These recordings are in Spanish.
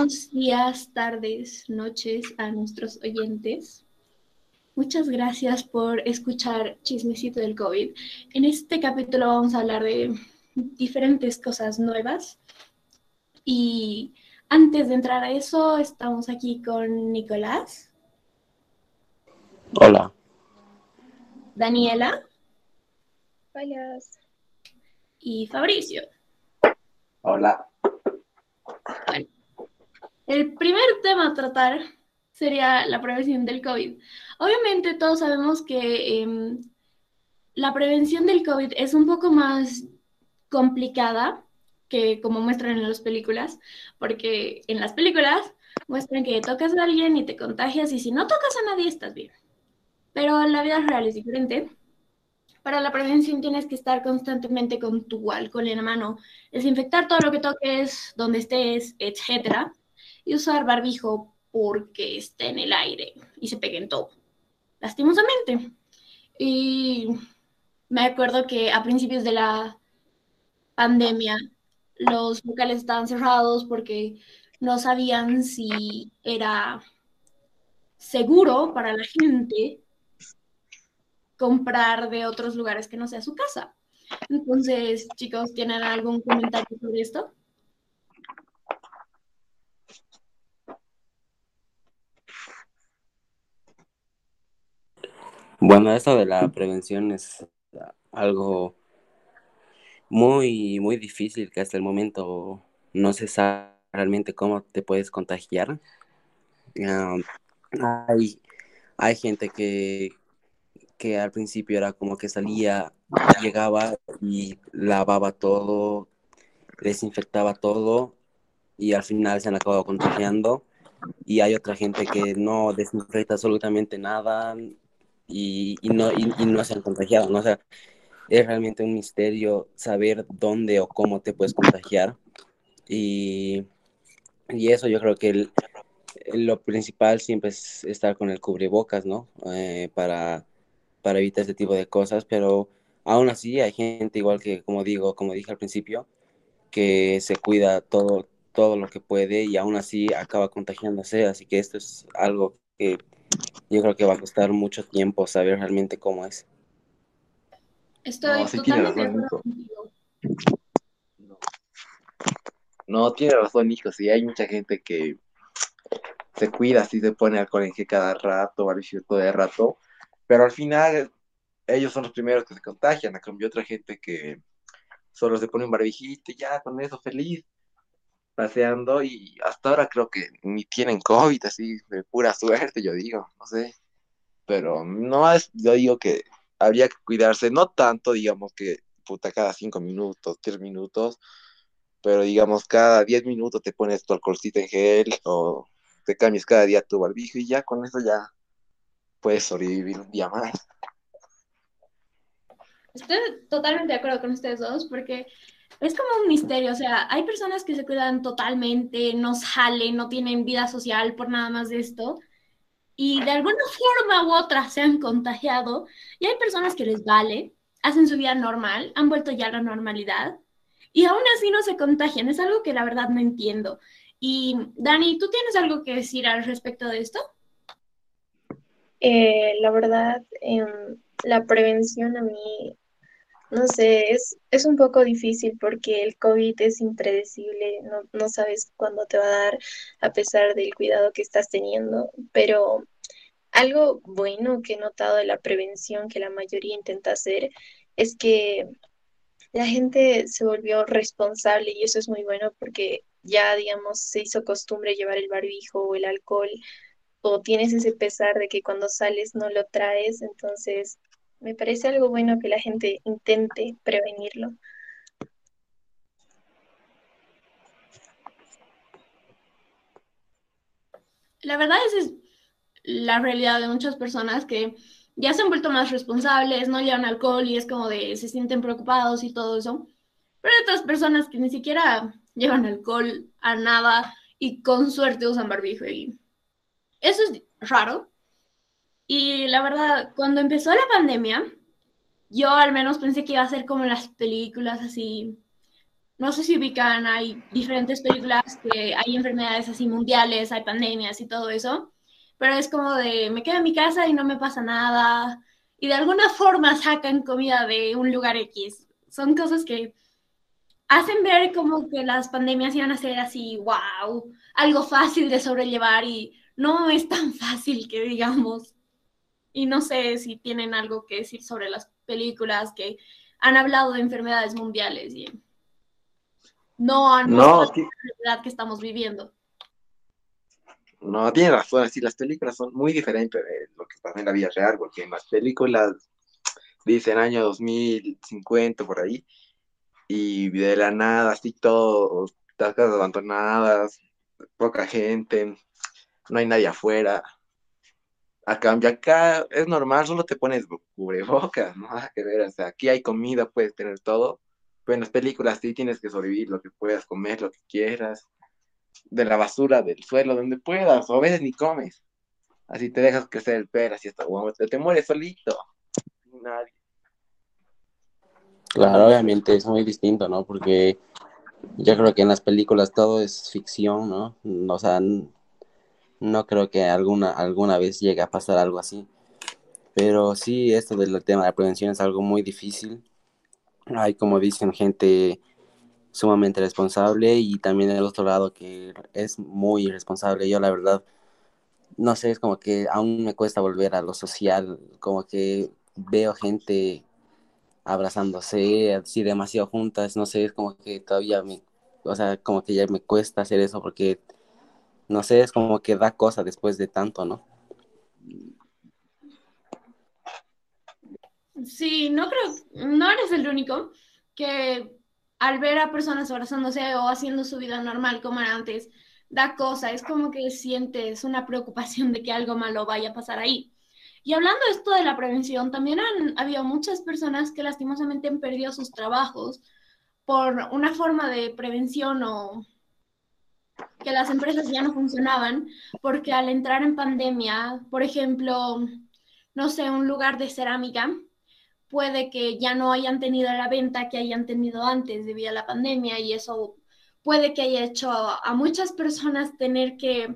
buenos días, tardes, noches a nuestros oyentes. Muchas gracias por escuchar Chismecito del COVID. En este capítulo vamos a hablar de diferentes cosas nuevas. Y antes de entrar a eso, estamos aquí con Nicolás. Hola. Daniela. Hola. Y Fabricio. Hola. El primer tema a tratar sería la prevención del COVID. Obviamente todos sabemos que em, la prevención del COVID es un poco más complicada que como muestran en las películas, porque en las películas muestran que tocas a alguien y te contagias y si no tocas a nadie estás bien. Pero la vida real es diferente. Para la prevención tienes que estar constantemente con tu alcohol en la mano, desinfectar todo lo que toques, donde estés, etc. Y usar barbijo porque esté en el aire y se pegue en todo, lastimosamente. Y me acuerdo que a principios de la pandemia los locales estaban cerrados porque no sabían si era seguro para la gente comprar de otros lugares que no sea su casa. Entonces, chicos, ¿tienen algún comentario sobre esto? Bueno, esto de la prevención es algo muy, muy difícil que hasta el momento no se sabe realmente cómo te puedes contagiar. hay, hay gente que, que al principio era como que salía, llegaba y lavaba todo, desinfectaba todo y al final se han acabado contagiando. Y hay otra gente que no desinfecta absolutamente nada, y, no, y, no se han contagiado, ¿no? O sea, es realmente un misterio saber dónde o cómo te puedes contagiar. Y, y eso yo creo que lo principal siempre es estar con el cubrebocas, ¿no? Eh, para, para evitar ese tipo de cosas, pero aún así hay gente igual que, como digo, como dije al principio, que se cuida todo, todo lo que puede y aún así acaba contagiándose, así que esto es algo que yo creo que va a costar mucho tiempo saber realmente cómo es. Estoy no, totalmente de acuerdo No. no, tiene razón, hijo. Sí, hay mucha gente que se cuida, así se pone alcohol en gel cada rato, todo el rato, pero al final ellos son los primeros que se contagian. A cambio, otra gente que solo se pone un barbijito y ya con eso feliz paseando y hasta ahora creo que ni tienen COVID, así de pura suerte, yo digo, no sé. Pero no es, yo digo que habría que cuidarse, no tanto, digamos que puta cada cinco minutos, diez minutos, pero digamos cada diez minutos te pones tu alcoholcito en gel o te cambias cada día tu barbijo y ya con eso ya puedes sobrevivir un día más. Estoy totalmente de acuerdo con ustedes dos porque es como un misterio, o sea, hay personas que se cuidan totalmente, no salen, no tienen vida social por nada más de esto, y de alguna forma u otra se han contagiado, y hay personas que les vale, hacen su vida normal, han vuelto ya a la normalidad, y aún así no se contagian, es algo que la verdad no entiendo. Y Dani, ¿tú tienes algo que decir al respecto de esto? Eh, la verdad, em, la prevención a mí no sé, es, es un poco difícil porque el COVID es impredecible, no, no sabes cuándo te va a dar a pesar del cuidado que estás teniendo, pero algo bueno que he notado de la prevención que la mayoría intenta hacer es que la gente se volvió responsable y eso es muy bueno porque ya, digamos, se hizo costumbre llevar el barbijo o el alcohol o tienes ese pesar de que cuando sales no lo traes, entonces me parece algo bueno que la gente intente prevenirlo. La verdad es, la realidad de muchas personas que ya se han vuelto más responsables, no llevan alcohol y es como de se sienten preocupados y todo eso. Pero hay otras personas que ni siquiera llevan alcohol a nada y con suerte usan barbijo y eso es raro, y la verdad, cuando empezó la pandemia, yo al menos pensé que iba a ser como las películas así, no sé si ubican, hay diferentes películas que hay enfermedades así mundiales, hay pandemias y todo eso, pero es como de, me quedo en mi casa y no me pasa nada, y de alguna forma sacan comida de un lugar X. Son cosas que hacen ver como que las pandemias iban a ser así, wow, algo fácil de sobrellevar y no es tan fácil que digamos. Y no sé si tienen algo que decir sobre las películas que han hablado de enfermedades mundiales y no han No, la realidad que estamos viviendo. No, tiene razón, sí, las películas son muy diferentes de lo que pasa en la vida real, porque en las películas dicen año 2050 por ahí, y de la nada, así todo, las casas abandonadas, poca gente, no hay nadie afuera. A cambio, acá es normal, solo te pones cubrebocas, no nada que ver, o sea, aquí hay comida, puedes tener todo, pero en las películas sí tienes que sobrevivir lo que puedas comer, lo que quieras de la basura del suelo, donde puedas, o a veces ni comes. Así te dejas crecer el pelo, así hasta guau, te, mueres solito. Nadie. Claro, obviamente es muy distinto, ¿no? Porque yo creo que en las películas todo es ficción, ¿no? O sea, no creo que alguna, alguna vez llegue a pasar algo así. Pero sí, esto del tema de la prevención es algo muy difícil. Hay, como dicen, gente sumamente responsable y también el otro lado que es muy irresponsable. Yo la verdad, no sé, es como que aún me cuesta volver a lo social, como que veo gente abrazándose así demasiado juntas, no sé, es como que todavía me, o sea, como que ya me cuesta hacer eso porque, no sé, es como que da cosa después de tanto, ¿no? Sí, no creo, no eres el único que al ver a personas abrazándose o haciendo su vida normal como era antes, da cosa, es como que sientes una preocupación de que algo malo vaya a pasar ahí. Y hablando de esto de la prevención, también han habido muchas personas que lastimosamente han perdido sus trabajos por una forma de prevención o que las empresas ya no funcionaban, porque al entrar en pandemia, por ejemplo, no sé, un lugar de cerámica, puede que ya no hayan tenido la venta que hayan tenido antes debido a la pandemia y eso puede que haya hecho a, muchas personas tener que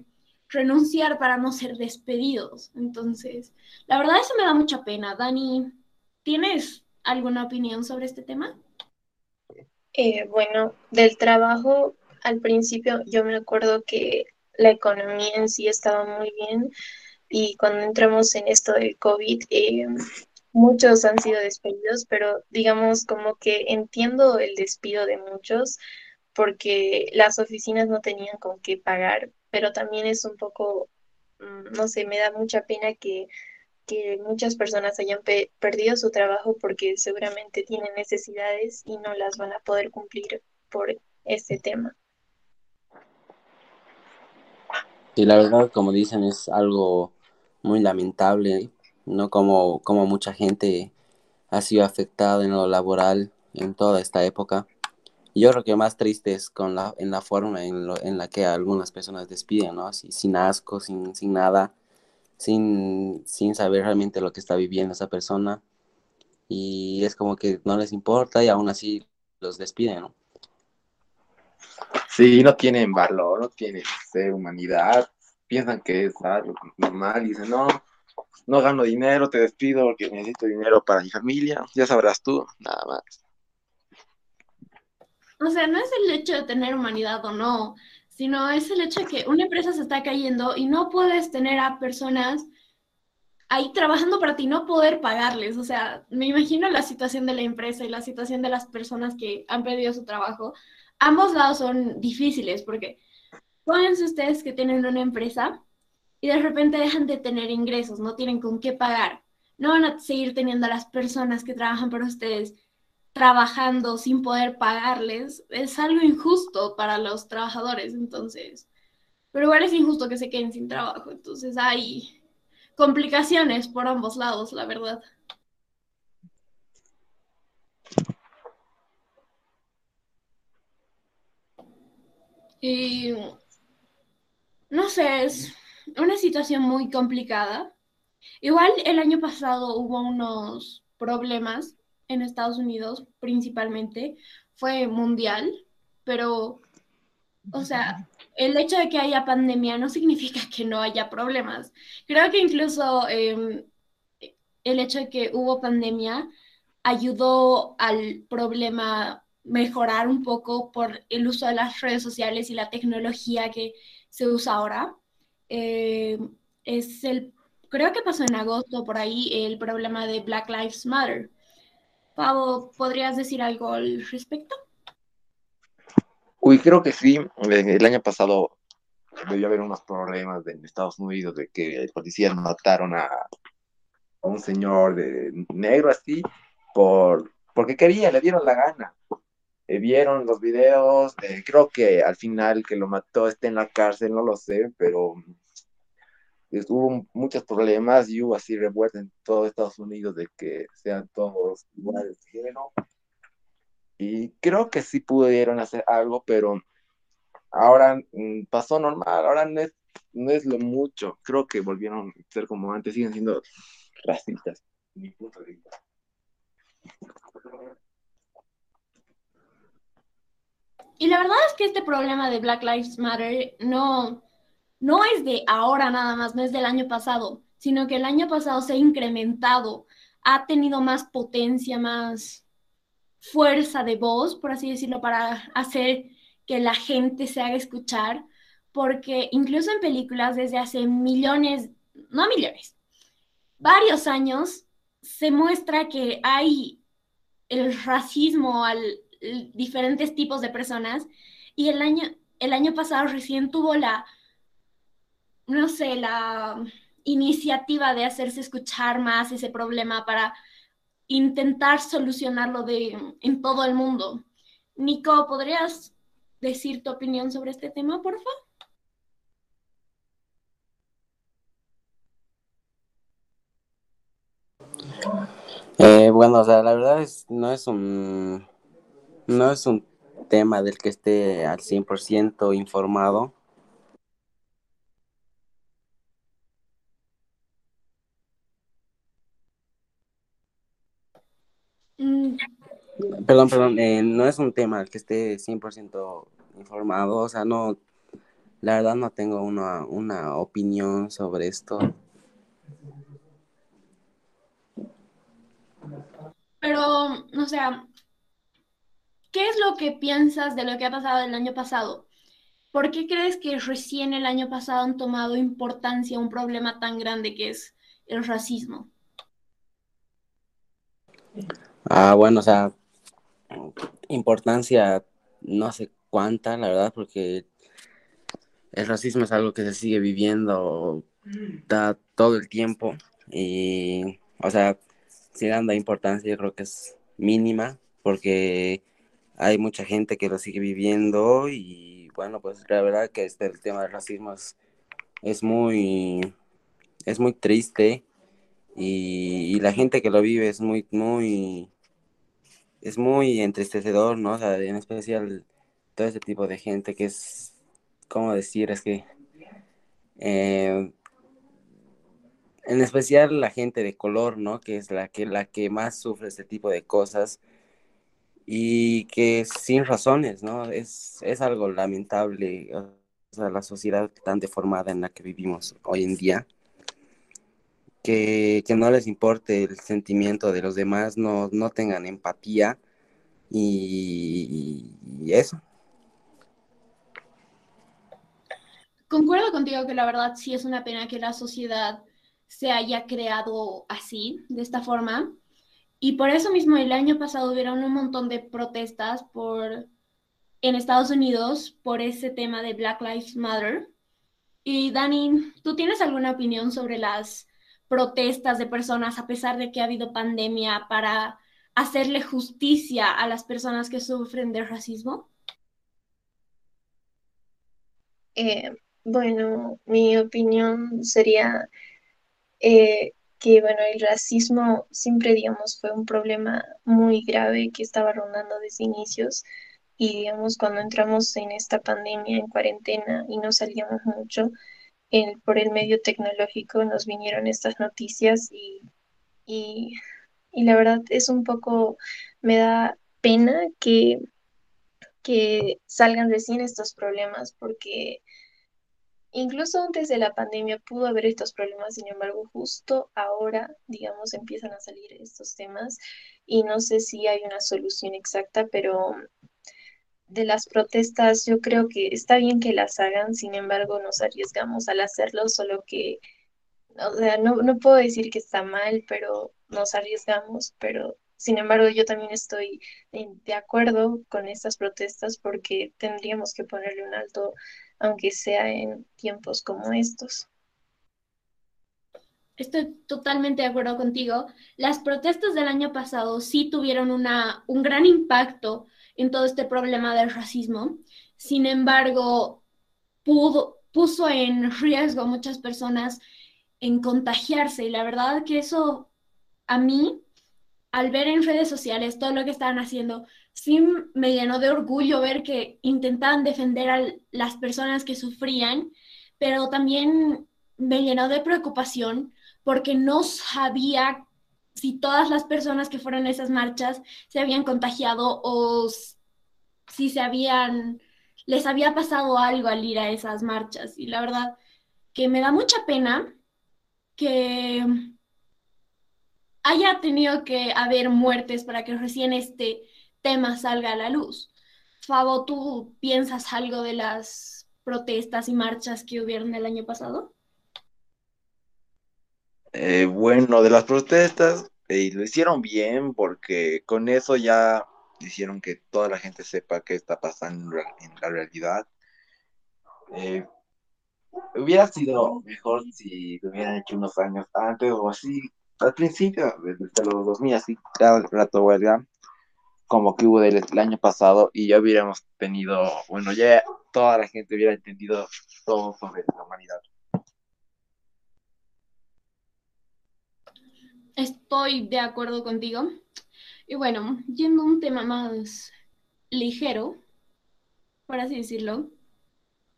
renunciar para no ser despedidos. Entonces, la verdad eso me da mucha pena. Dani, ¿tienes alguna opinión sobre este tema? Eh, bueno, del trabajo, al principio yo me acuerdo que la economía en sí estaba muy bien y cuando entramos en esto del COVID, eh, muchos han sido despedidos, pero digamos como que entiendo el despido de muchos porque las oficinas no tenían con qué pagar, pero también es un poco, mm, no sé, me da mucha pena que, que muchas personas hayan pe- perdido su trabajo porque seguramente tienen necesidades y no las van a poder cumplir por este tema. Y la verdad, como dicen, es algo muy lamentable, ¿no? Como, como mucha gente ha sido afectada en lo laboral en toda esta época. Yo creo que más triste es con la, en la forma en, lo- en la que algunas personas despiden, ¿no? Así, sin asco, sin, sin nada, sin, sin saber realmente lo que está viviendo esa persona. Y es como que no les importa y aún así los despiden, ¿no? Sí, no tienen valor, no tienen eh, humanidad. Piensan que es algo normal y dicen, no, no gano dinero, te despido porque necesito dinero para mi familia. Ya sabrás tú, nada más. O sea, no es el hecho de tener humanidad o no, sino es el hecho de que una empresa se está cayendo y no puedes tener a personas ahí trabajando para ti, no poder pagarles. O sea, me imagino la situación de la empresa y la situación de las personas que han perdido su trabajo. Ambos lados son difíciles porque pónganse ustedes que tienen una empresa y de repente dejan de tener ingresos, no tienen con qué pagar. No van a seguir teniendo a las personas que trabajan para ustedes trabajando sin poder pagarles. Es algo injusto para los trabajadores, entonces. Pero igual es injusto que se queden sin trabajo, entonces hay complicaciones por ambos lados, la verdad. Y no sé, es una situación muy complicada. Igual el año pasado hubo unos problemas en Estados Unidos, principalmente, fue mundial, pero, o sea, el hecho de que haya pandemia no significa que no haya problemas. Creo que incluso em, el hecho de que hubo pandemia ayudó al problema mejorar un poco por el uso de las redes sociales y la tecnología que se usa ahora. Em, es el, creo que pasó en agosto por ahí el problema de Black Lives Matter. Pavo, ¿podrías decir algo al respecto? Uy, creo que sí. El año pasado debió haber unos problemas en Estados Unidos de que policías mataron a, un señor de negro así por porque quería, le dieron la gana. Eh, vieron los videos, eh, creo que al final que lo mató está en la cárcel, no lo sé, pero hubo muchos problemas y hubo así revuelta en todo Estados Unidos de que sean todos iguales de género. Y creo que sí pudieron hacer algo, pero ahora mm, pasó normal, ahora no es, no es lo mucho. Creo que volvieron a ser como antes, siguen siendo racistas. Mi punto de. Y la verdad es que este problema de Black Lives Matter no, no es de ahora nada más, no es del año pasado, sino que el año pasado se ha incrementado, ha tenido más potencia, más fuerza de voz, por así decirlo, para hacer que la gente se haga escuchar, porque incluso en películas desde hace millones, no millones, varios años, se muestra que hay el racismo a diferentes tipos de personas y el año, el año pasado recién tuvo la no sé, la iniciativa de hacerse escuchar más ese problema para intentar solucionarlo de, en todo el mundo. Nico, ¿podrías decir tu opinión sobre este tema, por favor? Eh, bueno, o sea, la verdad es, no es un, no es un tema del que esté al 100% informado, Perdón, perdón, eh, no es un tema al que esté 100% informado, o sea, no, la verdad no tengo una, una opinión sobre esto. Pero, o sea, ¿qué es lo que piensas de lo que ha pasado el año pasado? ¿Por qué crees que recién el año pasado han tomado importancia un problema tan grande que es el racismo? Ah, bueno, o sea, importancia no sé cuánta, la verdad, porque el racismo es algo que se sigue viviendo da todo el tiempo y, o sea, si dando importancia yo creo que es mínima porque hay mucha gente que lo sigue viviendo y bueno, pues la verdad que este, el tema del racismo es, es muy, es muy triste y, la gente que lo vive es muy, muy, es muy entristecedor, ¿no? En especial todo ese tipo de gente que es, ¿cómo decir? Es que, eh, en especial la gente de color, ¿no? Que es la que, la que más sufre este tipo de cosas y que sin razones, ¿no? Es, es algo lamentable, o sea, la sociedad tan deformada en la que vivimos hoy en día que, no les importe el sentimiento de los demás, no, no tengan empatía y, eso. Concuerdo contigo que la verdad sí es una pena que la sociedad se haya creado así, de esta forma. Y por eso mismo el año pasado hubieron un montón de protestas por, en Estados Unidos por ese tema de Black Lives Matter. Y Dani, ¿tú tienes alguna opinión sobre las protestas de personas a pesar de que ha habido pandemia para hacerle justicia a las personas que sufren de racismo? Eh, bueno, mi opinión sería eh, que, bueno, el racismo siempre, digamos, fue un problema muy grave que estaba rondando desde inicios y, digamos, cuando entramos en esta pandemia, en cuarentena y no salíamos mucho, por el medio tecnológico nos vinieron estas noticias y, y, la verdad es un poco, me da pena que que salgan recién estos problemas, porque incluso antes de la pandemia pudo haber estos problemas, sin embargo, justo ahora, digamos, empiezan a salir estos temas y no sé si hay una solución exacta, pero de las protestas yo creo que está bien que las hagan, sin embargo, nos arriesgamos al hacerlo, solo que o sea, no, no puedo decir que está mal, pero nos arriesgamos, pero sin embargo yo también estoy de acuerdo con estas protestas porque tendríamos que ponerle un alto, aunque sea en tiempos como estos. Estoy totalmente de acuerdo contigo. Las protestas del año pasado sí tuvieron una, un gran impacto en todo este problema del racismo. Sin embargo, puso en riesgo a muchas personas en contagiarse. Y la verdad que eso a mí, al ver en redes sociales todo lo que estaban haciendo, sí me llenó de orgullo ver que intentaban defender a las personas que sufrían, pero también me llenó de preocupación porque no sabía si todas las personas que fueron a esas marchas se habían contagiado o si se habían, les había pasado algo al ir a esas marchas. Y la verdad que me da mucha pena que haya tenido que haber muertes para que recién este tema salga a la luz. Fabo, ¿tú piensas algo de las protestas y marchas que hubieron el año pasado? Eh, bueno, de las protestas, eh, lo hicieron bien porque con eso ya hicieron que toda la gente sepa qué está pasando en la realidad. Eh, Hubiera sido mejor si lo hubieran hecho unos años antes o así, al principio, desde los 2000, así, cada rato, ¿verdad? Como que hubo del, el año pasado y ya hubiéramos tenido, bueno, ya toda la gente hubiera entendido todo sobre la humanidad. Estoy de acuerdo contigo. Y bueno, yendo a un tema más ligero, por así decirlo,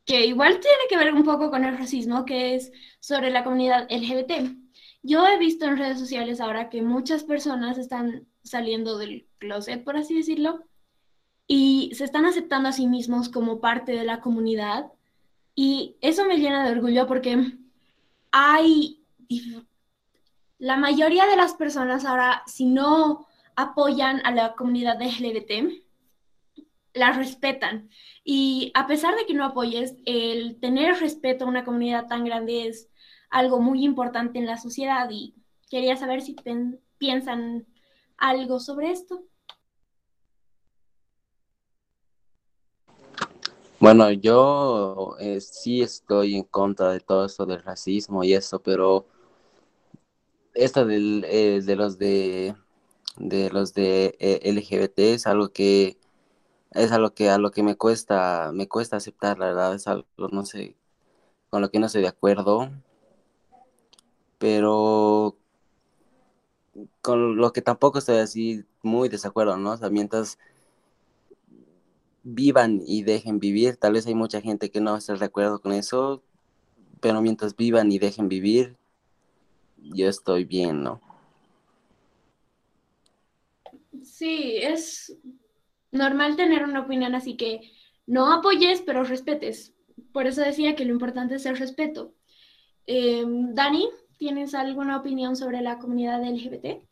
que igual tiene que ver un poco con el racismo, que es sobre la comunidad LGBT. Yo he visto en redes sociales ahora que muchas personas están saliendo del closet, por así decirlo, y se están aceptando a sí mismos como parte de la comunidad. Y eso me llena de orgullo porque hay la mayoría de las personas ahora, si no apoyan a la comunidad LGBT, la respetan. Y a pesar de que no apoyes, el tener respeto a una comunidad tan grande es algo muy importante en la sociedad y quería saber si piensan algo sobre esto. Bueno, yo eh, sí estoy en contra de todo esto del racismo y eso, pero esto del, eh, de los de, de los de eh, LGBT es algo que es algo que a lo que me cuesta, me cuesta aceptar, la verdad, es algo, no sé, con lo que no estoy de acuerdo, pero con lo que tampoco estoy así muy desacuerdo, ¿no? O sea, mientras vivan y dejen vivir, tal vez hay mucha gente que no está de acuerdo con eso, pero mientras vivan y dejen vivir, yo estoy bien, ¿no? Sí, es normal tener una opinión así que no apoyes, pero respetes. Por eso decía que lo importante es el respeto. Em, Dani, ¿tienes alguna opinión sobre la comunidad LGBT?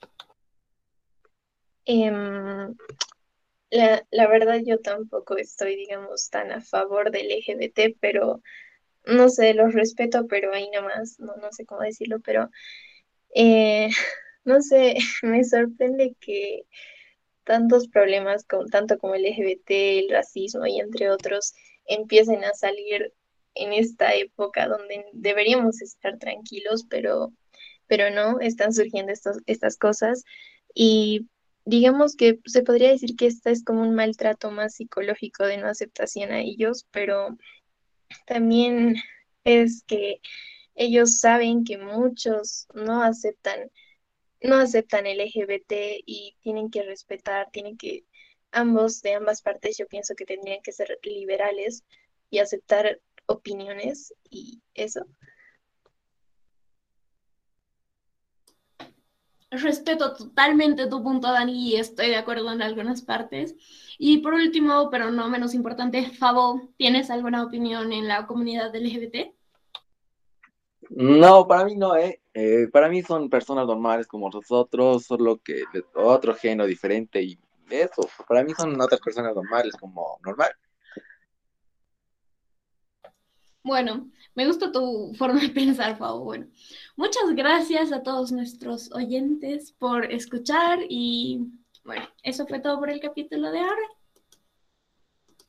Em, la, verdad yo tampoco estoy, digamos, tan a favor del LGBT, pero no sé, los respeto, pero ahí nada más, no, no sé cómo decirlo, pero eh, no sé, me sorprende que tantos problemas, con, tanto como el LGBT, el racismo y entre otros, empiecen a salir en esta época donde deberíamos estar tranquilos, pero, pero no, están surgiendo estos, estas cosas. Y digamos que se podría decir que esta es como un maltrato más psicológico de no aceptación a ellos, pero también es que ellos saben que muchos no aceptan no aceptan el LGBT y tienen que respetar, tienen que, ambos, de ambas partes, yo pienso que tendrían que ser liberales y aceptar opiniones y eso. respeto totalmente tu punto, Dani, y estoy de acuerdo en algunas partes. Y por último, pero no menos importante, Fabo, ¿tienes alguna opinión en la comunidad LGBT? No, para mí no, ¿eh? eh para mí son personas normales como nosotros, solo que de otro género diferente y eso, para mí son otras personas normales como normal. Bueno, me gusta tu forma de pensar, Fabo. Bueno, muchas gracias a todos nuestros oyentes por escuchar y bueno, eso fue todo por el capítulo de ahora.